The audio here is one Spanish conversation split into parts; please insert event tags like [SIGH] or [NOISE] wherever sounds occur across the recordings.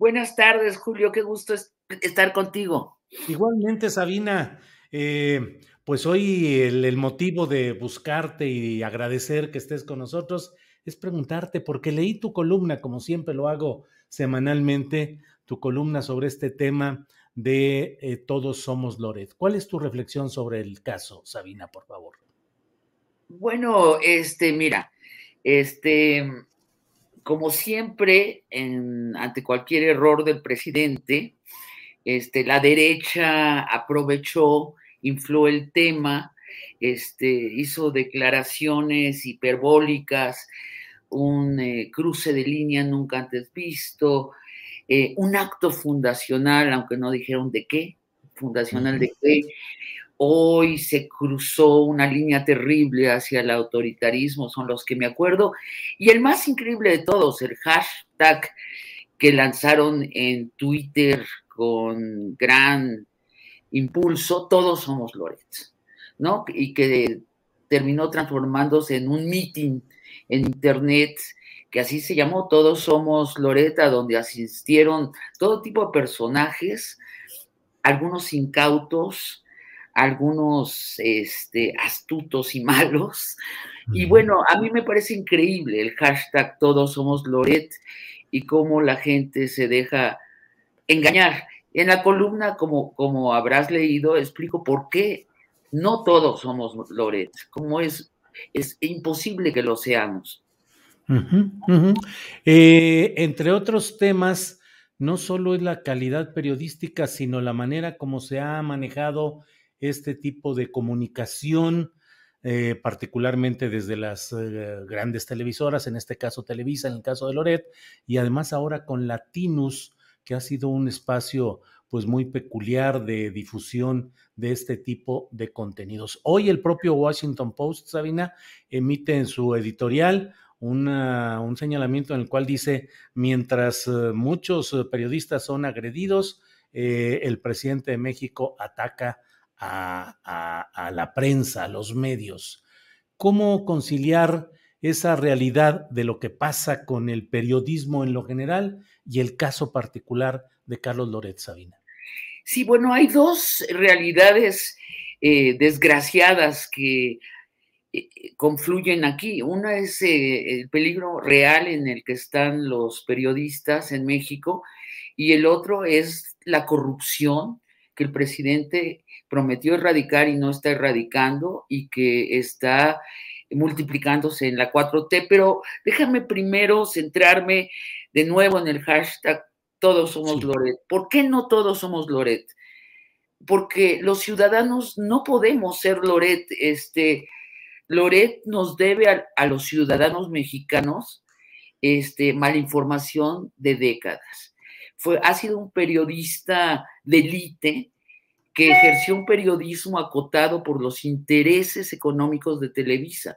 Buenas tardes, Julio. Qué gusto estar contigo. Igualmente, Sabina. Eh, pues hoy el, el, motivo de buscarte y agradecer que estés con nosotros es preguntarte, porque leí tu columna, como siempre lo hago semanalmente, tu columna sobre este tema de eh, Todos Somos Loret. ¿Cuál es tu reflexión sobre el caso, Sabina, por favor? Bueno, este, mira, este, como siempre, en, ante cualquier error del presidente, este, la derecha aprovechó, infló el tema, este, hizo declaraciones hiperbólicas, un eh, cruce de línea nunca antes visto, eh, un acto fundacional, aunque no dijeron de qué, fundacional de qué. Hoy se cruzó una línea terrible hacia el autoritarismo, son los que me acuerdo. Y el más increíble de todos, el hashtag que lanzaron en Twitter con gran impulso, todos somos Loret, ¿no? Y que terminó transformándose en un meeting en internet que así se llamó, Todos Somos Loreta, donde asistieron todo tipo de personajes, algunos incautos, algunos este, astutos y [LAUGHS] malos. Y bueno, a mí me parece increíble el hashtag Todos Somos Loret y cómo la gente se deja engañar. En la columna, como, como habrás leído, explico por qué no todos somos Loret, como es, es imposible que lo seamos. Eh, entre otros temas, no solo es la calidad periodística, sino la manera como se ha manejado este tipo de comunicación, eh, particularmente desde las eh, grandes televisoras, en este caso Televisa, en el caso de Loret, y además ahora con Latinus, que ha sido un espacio pues muy peculiar de difusión de este tipo de contenidos. Hoy el propio Washington Post, Sabina, emite en su editorial una, un señalamiento en el cual dice, mientras eh, muchos periodistas son agredidos, el presidente de México ataca a, la prensa, a los medios. ¿Cómo conciliar esa realidad de lo que pasa con el periodismo en lo general y el caso particular de Carlos Loret Sabina? Sí, bueno, hay dos realidades eh, desgraciadas que eh, confluyen aquí. Una es eh, el peligro real en el que están los periodistas en México y el otro es la corrupción que el presidente prometió erradicar y no está erradicando y que está multiplicándose en la 4T. Pero déjame primero centrarme de nuevo en el hashtag todos somos sí. Loret. ¿Por qué no todos somos Loret? Porque los ciudadanos no podemos ser Loret. Este, Loret nos debe a, a los ciudadanos mexicanos este, malinformación de décadas. Fue, ha sido un periodista de élite que ejerció un periodismo acotado por los intereses económicos de Televisa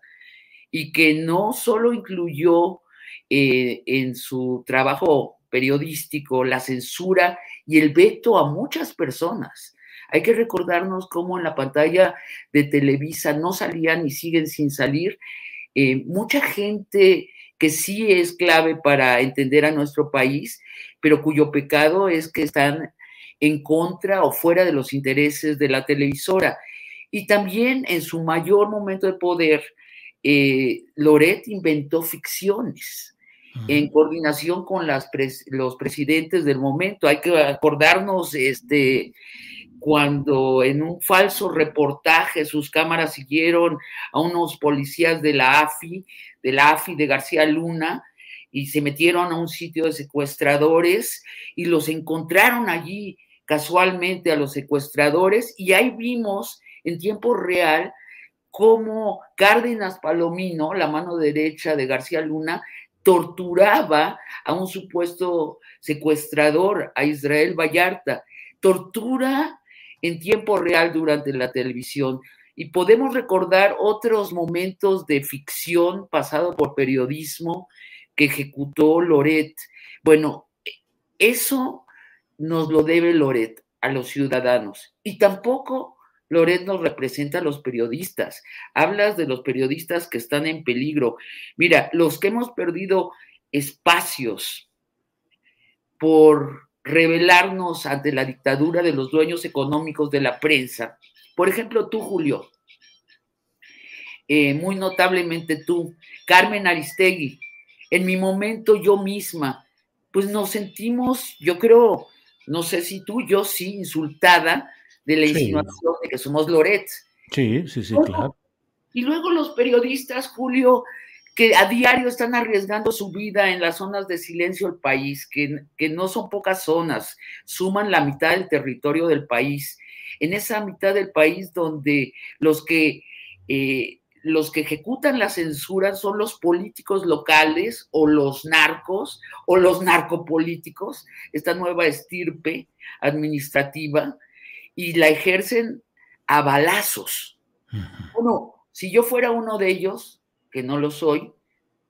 y que no solo incluyó eh, en su trabajo periodístico la censura y el veto a muchas personas. Hay que recordarnos cómo en la pantalla de Televisa no salían y siguen sin salir eh, mucha gente que sí es clave para entender a nuestro país, pero cuyo pecado es que están en contra o fuera de los intereses de la televisora. Y también en su mayor momento de poder, eh, Loret inventó ficciones en coordinación con las los presidentes del momento. Hay que acordarnos este, cuando en un falso reportaje sus cámaras siguieron a unos policías de la AFI, de la AFI de García Luna, y se metieron a un sitio de secuestradores y los encontraron allí casualmente a los secuestradores y ahí vimos en tiempo real cómo Cárdenas Palomino, la mano derecha de García Luna, torturaba a un supuesto secuestrador, a Israel Vallarta. Tortura en tiempo real durante la televisión. Y podemos recordar otros momentos de ficción pasado por periodismo que ejecutó Loret. Bueno, eso nos lo debe Loret a los ciudadanos. Y tampoco Loret nos representa a los periodistas. Hablas de los periodistas que están en peligro. Mira, los que hemos perdido espacios por rebelarnos ante la dictadura de los dueños económicos de la prensa. Por ejemplo, tú, Julio, eh, muy notablemente tú, Carmen Aristegui, en mi momento yo misma, pues nos sentimos, yo creo, no sé si tú, yo sí, insultada de la insinuación de que somos Loret. Sí, sí, sí, claro. Y luego los periodistas, Julio, que a diario están arriesgando su vida en las zonas de silencio del país, que, que, no son pocas zonas, suman la mitad del territorio del país. En esa mitad del país donde los que, eh, los que ejecutan la censura son los políticos locales o los narcos o los narcopolíticos, esta nueva estirpe administrativa y la ejercen a balazos. Bueno, si yo fuera uno de ellos, que no lo soy,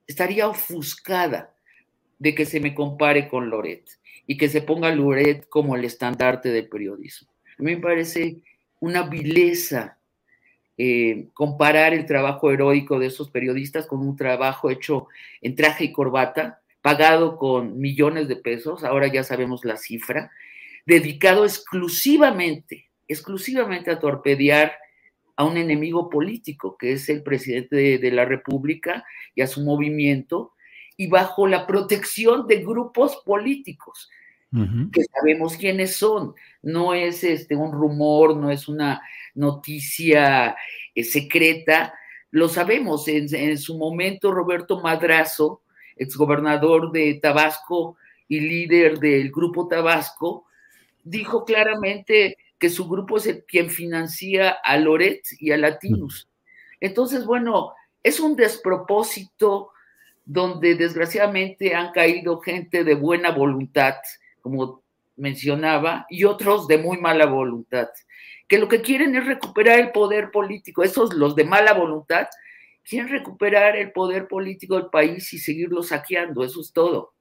estaría ofuscada de que se me compare con Loret y que se ponga Loret como el estandarte del periodismo. A mí me parece una vileza eh, comparar el trabajo heroico de esos periodistas con un trabajo hecho en traje y corbata, pagado con millones de pesos, ahora ya sabemos la cifra, dedicado exclusivamente, exclusivamente a torpedear a un enemigo político, que es el presidente de, la República y a su movimiento, y bajo la protección de grupos políticos, que sabemos quiénes son. No es este, un rumor, no es una noticia eh, secreta, lo sabemos. En, en, su momento, Roberto Madrazo, exgobernador de Tabasco y líder del Grupo Tabasco, dijo claramente que su grupo es el quien financia a Loret y a Latinus. Entonces, bueno, es un despropósito donde desgraciadamente han caído gente de buena voluntad, como mencionaba, y otros de muy mala voluntad, que lo que quieren es recuperar el poder político. Esos, los de mala voluntad, quieren recuperar el poder político del país y seguirlo saqueando, eso es todo.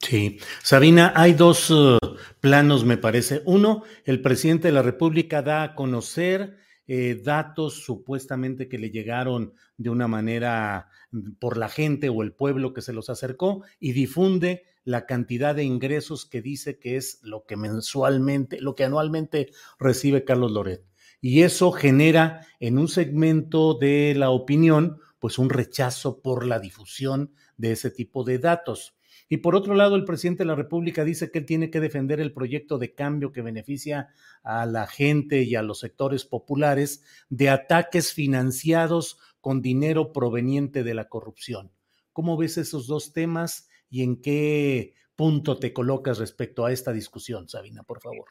Sí, Sabina, hay dos uh, planos, me parece. Uno, el presidente de la República da a conocer eh, datos supuestamente que le llegaron de una manera mm, por la gente o el pueblo que se los acercó y difunde la cantidad de ingresos que dice que es lo que mensualmente, lo que anualmente recibe Carlos Loret. Y eso genera en un segmento de la opinión, pues un rechazo por la difusión de ese tipo de datos. Y por otro lado, el presidente de la República dice que él tiene que defender el proyecto de cambio que beneficia a la gente y a los sectores populares de ataques financiados con dinero proveniente de la corrupción. ¿Cómo ves esos dos temas y en qué punto te colocas respecto a esta discusión, Sabina, por favor?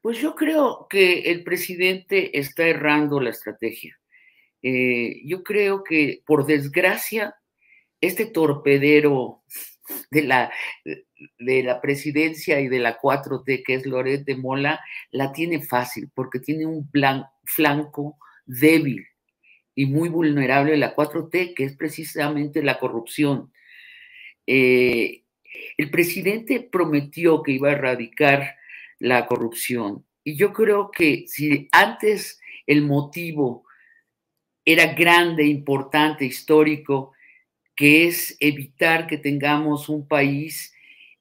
Pues yo creo que el presidente está errando la estrategia. Eh, yo creo que, por desgracia, este torpedero de la, de la presidencia y de la 4T, que es Loret de Mola, la tiene fácil porque tiene un flanco débil y muy vulnerable la 4T, que es precisamente la corrupción. Eh, el presidente prometió que iba a erradicar la corrupción y yo creo que si antes el motivo era grande, importante, histórico, que es evitar que tengamos un país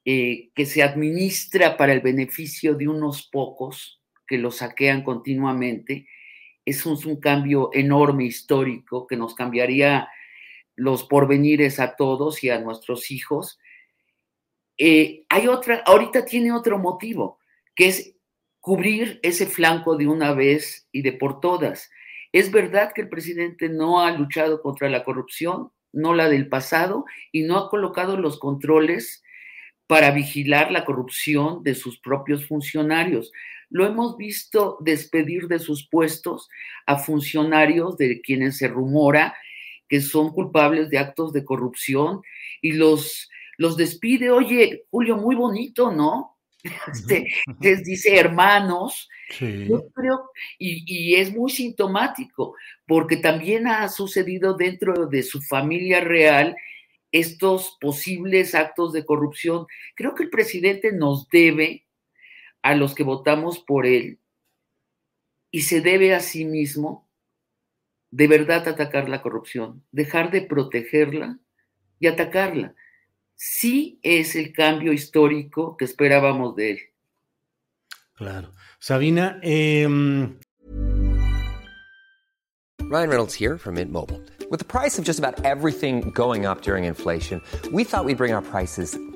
eh, que se administra para el beneficio de unos pocos que lo saquean continuamente. Es un, un cambio enorme histórico que nos cambiaría los porvenires a todos y a nuestros hijos. Eh, hay otra, ahorita tiene otro motivo, que es cubrir ese flanco de una vez y de por todas. Es verdad que el presidente no ha luchado contra la corrupción, no la del pasado, y no ha colocado los controles para vigilar la corrupción de sus propios funcionarios. Lo hemos visto despedir de sus puestos a funcionarios de quienes se rumora que son culpables de actos de corrupción y los, los despide. Oye, Julio, muy bonito, ¿no? [LAUGHS] Este, les dice hermanos. Yo creo, y, y, es muy sintomático, porque también ha sucedido dentro de su familia real estos posibles actos de corrupción. Creo que el presidente nos debe a los que votamos por él y se debe a sí mismo de verdad atacar la corrupción, dejar de protegerla y atacarla. Sí es el cambio histórico que esperábamos de él. Claro. Sabina, eh... Ryan Reynolds here from Mint Mobile. With the price of just about everything going up during inflation, we thought we'd bring our prices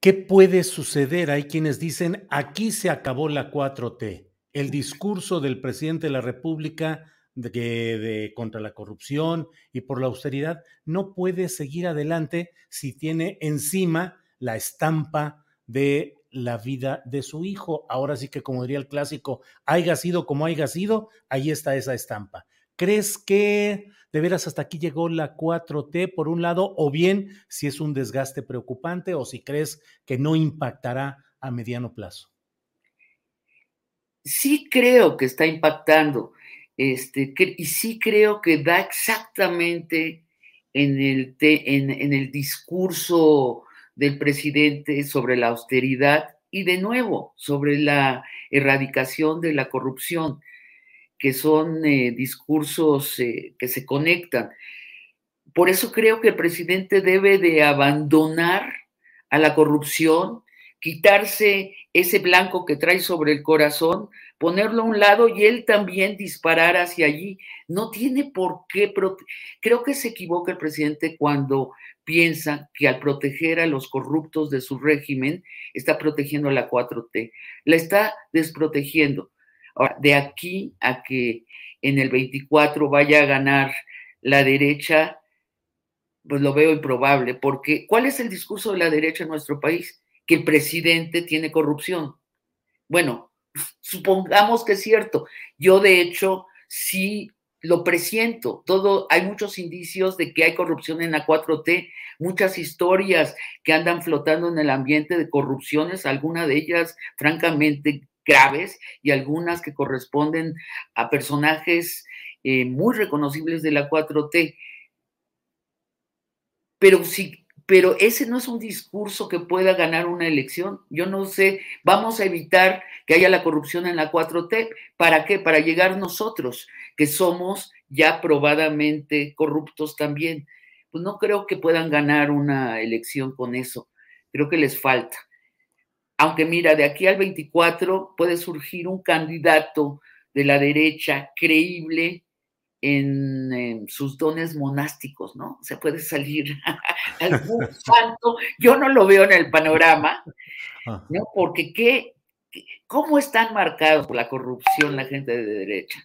¿Qué puede suceder? Hay quienes dicen, aquí se acabó la 4T. El discurso del presidente de la República de, contra la corrupción y por la austeridad no puede seguir adelante si tiene encima la estampa de la vida de su hijo. Ahora sí que, como diría el clásico, haya sido como haya sido, ahí está esa estampa. ¿Crees que de veras hasta aquí llegó la 4T por un lado, o bien si es un desgaste preocupante o si crees que no impactará a mediano plazo? Sí creo que está impactando, este, y sí creo que da exactamente en el, en el discurso del presidente sobre la austeridad y de nuevo sobre la erradicación de la corrupción que son eh, discursos eh, que se conectan. Por eso creo que el presidente debe de abandonar a la corrupción, quitarse ese blanco que trae sobre el corazón, ponerlo a un lado y él también disparar hacia allí. No tiene por qué. Creo que se equivoca el presidente cuando piensa que al proteger a los corruptos de su régimen está protegiendo a la 4T. La está desprotegiendo. Ahora, de aquí a que en el 24 vaya a ganar la derecha, pues lo veo improbable, porque ¿cuál es el discurso de la derecha en nuestro país? Que el presidente tiene corrupción. Bueno, supongamos que es cierto. Yo, de hecho, sí lo presiento. Todo, hay muchos indicios de que hay corrupción en la 4T, muchas historias que andan flotando en el ambiente de corrupciones, alguna de ellas, francamente, graves y algunas que corresponden a personajes eh, muy reconocibles de la 4T. Pero sí, pero ese no es un discurso que pueda ganar una elección. Yo no sé, vamos a evitar que haya la corrupción en la 4T. ¿Para qué? Para llegar nosotros, que somos ya probadamente corruptos también. Pues no creo que puedan ganar una elección con eso. Creo que les falta aunque mira, de aquí al 24 puede surgir un candidato de la derecha creíble, en, sus dones monásticos, ¿no? Se puede salir [LAUGHS] algún [LAUGHS] santo, yo no lo veo en el panorama, ¿no? Porque qué, ¿cómo están marcados por la corrupción la gente de derecha?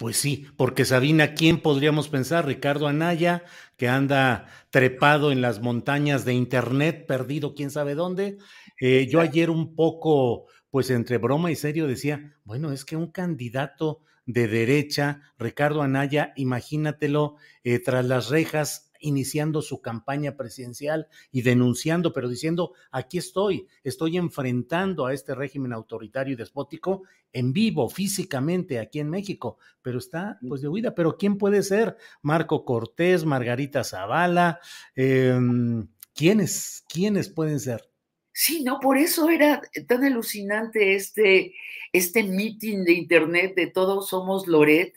Pues sí, porque Sabina, ¿quién podríamos pensar? Ricardo Anaya, que anda trepado en las montañas de Internet, perdido quién sabe dónde. Eh, yo ayer un poco, pues entre broma y serio decía, bueno, es que un candidato de derecha, Ricardo Anaya, imagínatelo, eh, tras las rejas iniciando su campaña presidencial y denunciando, pero diciendo, aquí estoy, estoy enfrentando a este régimen autoritario y despótico en vivo, físicamente, aquí en México, pero está pues de huida. Pero ¿quién puede ser? Marco Cortés, Margarita Zavala, em, ¿quiénes? ¿Quiénes pueden ser? Sí, no, por eso era tan alucinante este, este meeting de internet de todos somos Loret,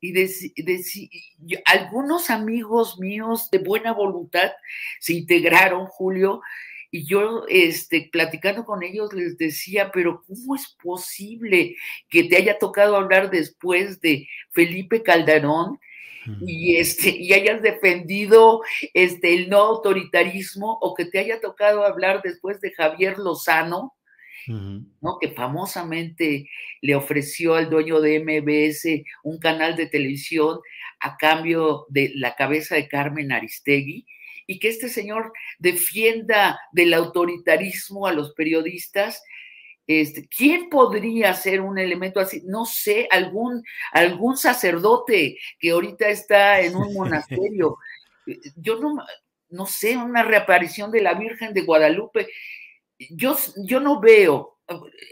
y algunos amigos míos de buena voluntad se integraron, Julio, y yo, este, platicando con ellos, les decía, pero ¿cómo es posible que te haya tocado hablar después de Felipe Calderón y, este, y hayas defendido este, el no autoritarismo o que te haya tocado hablar después de Javier Lozano? ¿No? que famosamente le ofreció al dueño de MBS un canal de televisión a cambio de la cabeza de Carmen Aristegui, y que este señor defienda del autoritarismo a los periodistas. Este, ¿Quién podría ser un elemento así? No sé, algún, algún sacerdote que ahorita está en un monasterio. [LAUGHS] Yo no, no sé, una reaparición de la Virgen de Guadalupe yo, yo no veo,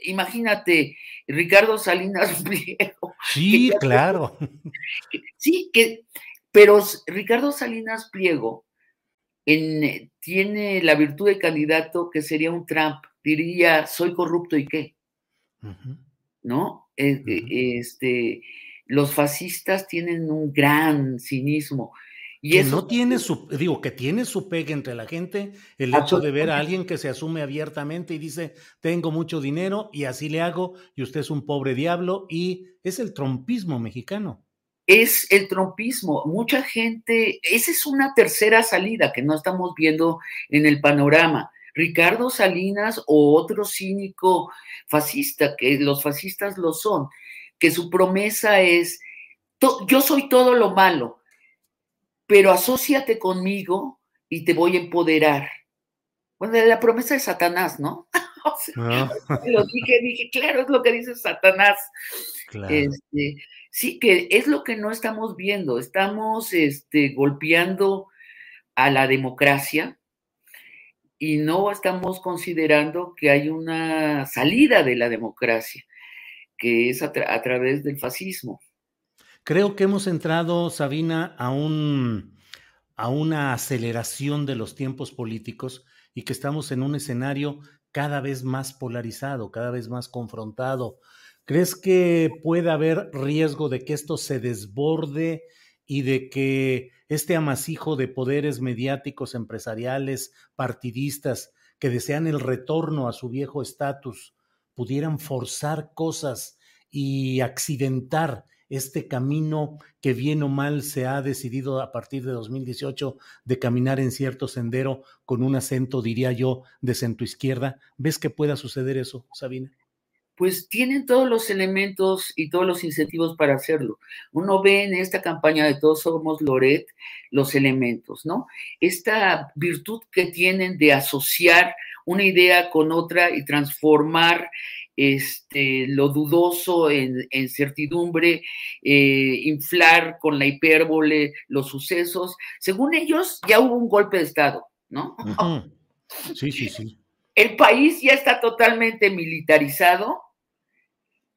imagínate, Ricardo Salinas [LAUGHS] Pliego. Sí, claro. [LAUGHS] sí, que, pero Ricardo Salinas Pliego tiene la virtud de candidato que sería un Trump, diría, soy corrupto y qué. ¿No? Eh, este, los fascistas tienen un gran cinismo que no tiene su, digo, que tiene su pegue entre la gente, el hecho de ver a alguien que se asume abiertamente y dice, tengo mucho dinero y así le hago, y usted es un pobre diablo, y es el trompismo mexicano. Es el trompismo. Mucha gente, esa es una tercera salida que no estamos viendo en el panorama. Ricardo Salinas o otro cínico fascista, que los fascistas lo son, que su promesa es, yo soy todo lo malo, pero asóciate conmigo y te voy a empoderar. Bueno, la promesa de Satanás, ¿no? [LAUGHS] Ah. [LAUGHS] Lo dije, dije, claro, es lo que dice Satanás. Este, sí, que es lo que no estamos viendo. Estamos este, golpeando a la democracia y no estamos considerando que hay una salida de la democracia, que es a través del fascismo. Creo que hemos entrado, Sabina, a, un, a una aceleración de los tiempos políticos y que estamos en un escenario cada vez más polarizado, cada vez más confrontado. ¿Crees que puede haber riesgo de que esto se desborde y de que este amasijo de poderes mediáticos, empresariales, partidistas, que desean el retorno a su viejo estatus, pudieran forzar cosas y accidentar este camino que bien o mal se ha decidido a partir de 2018 de caminar en cierto sendero con un acento, diría yo, de centro izquierda. ¿Ves que pueda suceder eso, Sabina? Pues tienen todos los elementos y todos los incentivos para hacerlo. Uno ve en esta campaña de Todos Somos Loret los elementos, ¿no? Esta virtud que tienen de asociar una idea con otra y transformar este, lo dudoso en, certidumbre, eh, inflar con la hipérbole los sucesos. Según ellos, ya hubo un golpe de Estado, ¿no? Sí, sí, sí. El país ya está totalmente militarizado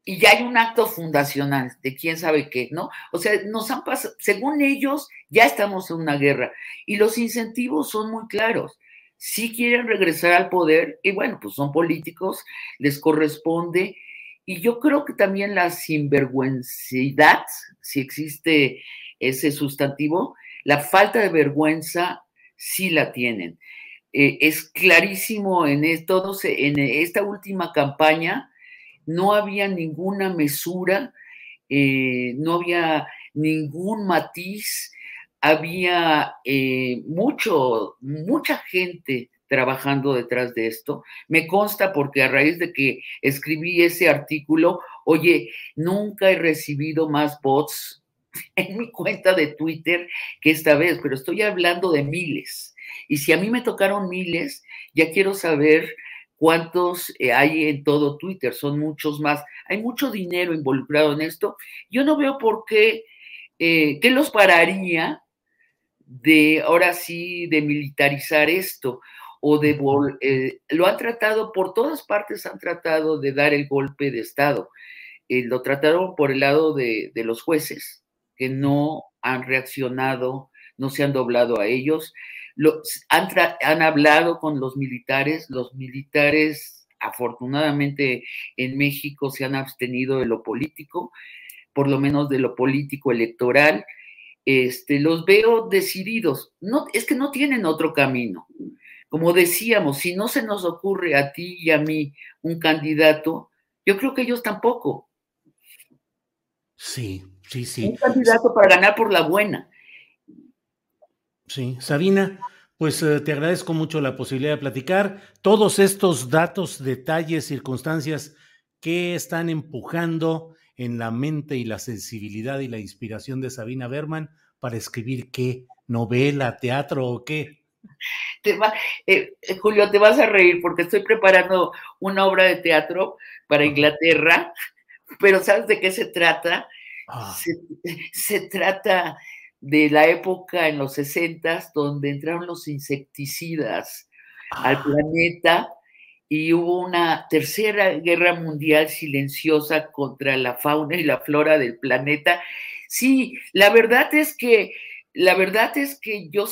y ya hay un acto fundacional de quién sabe qué, ¿no? O sea, nos han pasado, según ellos, ya estamos en una guerra y los incentivos son muy claros si quieren regresar al poder y bueno, pues son políticos, les corresponde. Y yo creo que también la sinvergüencidad, si existe ese sustantivo, la falta de vergüenza sí la tienen. Eh, es clarísimo en, esto, en esta última campaña, no había ninguna mesura, eh, no había ningún matiz, había eh, mucho, mucha gente trabajando detrás de esto. Me consta porque a raíz de que escribí ese artículo, oye, nunca he recibido más bots [LAUGHS] en mi cuenta de Twitter que esta vez, pero estoy hablando de miles. Y si a mí me tocaron miles, ya quiero saber cuántos eh, hay en todo Twitter, son muchos más. Hay mucho dinero involucrado en esto. Yo no veo por qué, eh, qué los pararía de, ahora sí, de militarizar esto o de, eh, lo han tratado, por todas partes han tratado de dar el golpe de Estado. lo trataron por el lado de, de los jueces, que no han reaccionado, no se han doblado a ellos han, hablado con los militares, los militares afortunadamente en México se han abstenido de lo político, por lo menos de lo político electoral. Este, los veo decididos. No, es que no tienen otro camino. Como decíamos, si no se nos ocurre a ti y a mí un candidato, yo creo que ellos tampoco. Sí, sí, sí. Un candidato para ganar por la buena. Sí, Sabina, pues eh, te agradezco mucho la posibilidad de platicar todos estos datos, detalles, circunstancias que están empujando en la mente y la sensibilidad y la inspiración de Sabina Berman para escribir qué, novela, teatro o qué. Te eh, eh, Julio, te vas a reír porque estoy preparando una obra de teatro para Inglaterra, pero ¿sabes de qué se trata? Ah. se trata de la época en los 60 donde entraron los insecticidas al ah. planeta y hubo una tercera guerra mundial silenciosa contra la fauna y la flora del planeta. Sí, la verdad es que la verdad es que yo,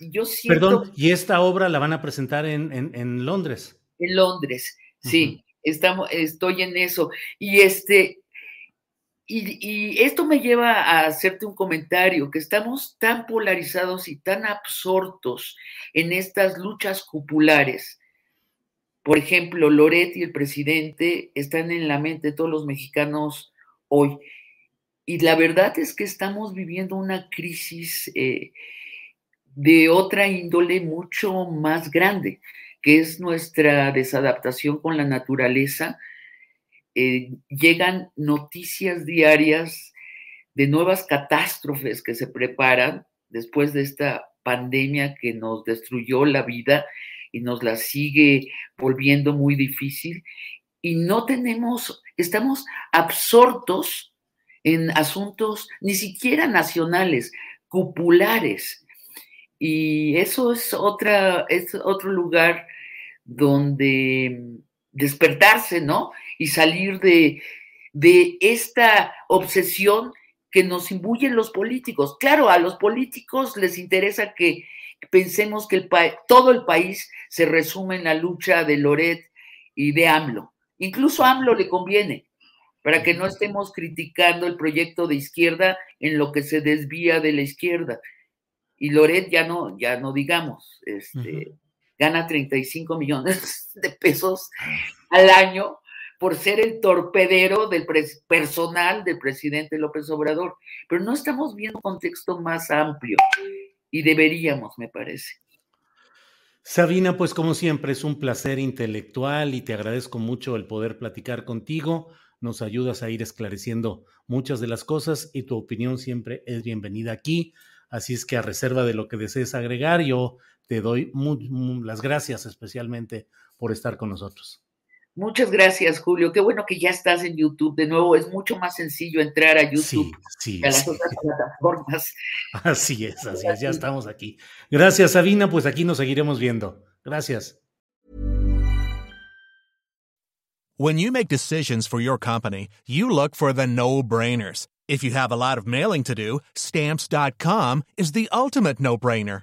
yo siento... Perdón, ¿y esta obra la van a presentar en, en, Londres? En Londres, sí, estamos, estoy en eso. Y este, y, esto me lleva a hacerte un comentario, que estamos tan polarizados y tan absortos en estas luchas cupulares. Por ejemplo, Loret y el presidente están en la mente de todos los mexicanos hoy. Y la verdad es que estamos viviendo una crisis eh, de otra índole mucho más grande, que es nuestra desadaptación con la naturaleza, eh, llegan noticias diarias de nuevas catástrofes que se preparan después de esta pandemia que nos destruyó la vida y nos la sigue volviendo muy difícil. Y no tenemos, estamos absortos en asuntos ni siquiera nacionales, cupulares. Y eso es, otra, es otro lugar donde despertarse, ¿no? Y salir de, de esta obsesión que nos imbuyen los políticos. Claro, a los políticos les interesa que pensemos que el todo el país se resume en la lucha de Loret y de AMLO. Incluso a AMLO le conviene, para que no estemos criticando el proyecto de izquierda en lo que se desvía de la izquierda. Y Loret ya no, ya no digamos, este, gana 35 millones [LAUGHS] de pesos al año por ser el torpedero del personal del presidente López Obrador. Pero no estamos viendo un contexto más amplio y deberíamos, me parece. Sabina, pues como siempre es un placer intelectual y te agradezco mucho el poder platicar contigo. Nos ayudas a ir esclareciendo muchas de las cosas y tu opinión siempre es bienvenida aquí. Así es que a reserva de lo que desees agregar, yo te doy las gracias especialmente por estar con nosotros. Muchas gracias, Julio. Qué bueno que ya estás en YouTube. De nuevo, es mucho más sencillo entrar a YouTube que a las otras plataformas. [LAUGHS] Así es, así es, ya estamos aquí. Gracias, Sabina. Pues aquí nos seguiremos viendo. Gracias. When you make decisions for your company, you look for the no-brainers. If you have a lot of mailing to do, stamps.com is the ultimate no-brainer.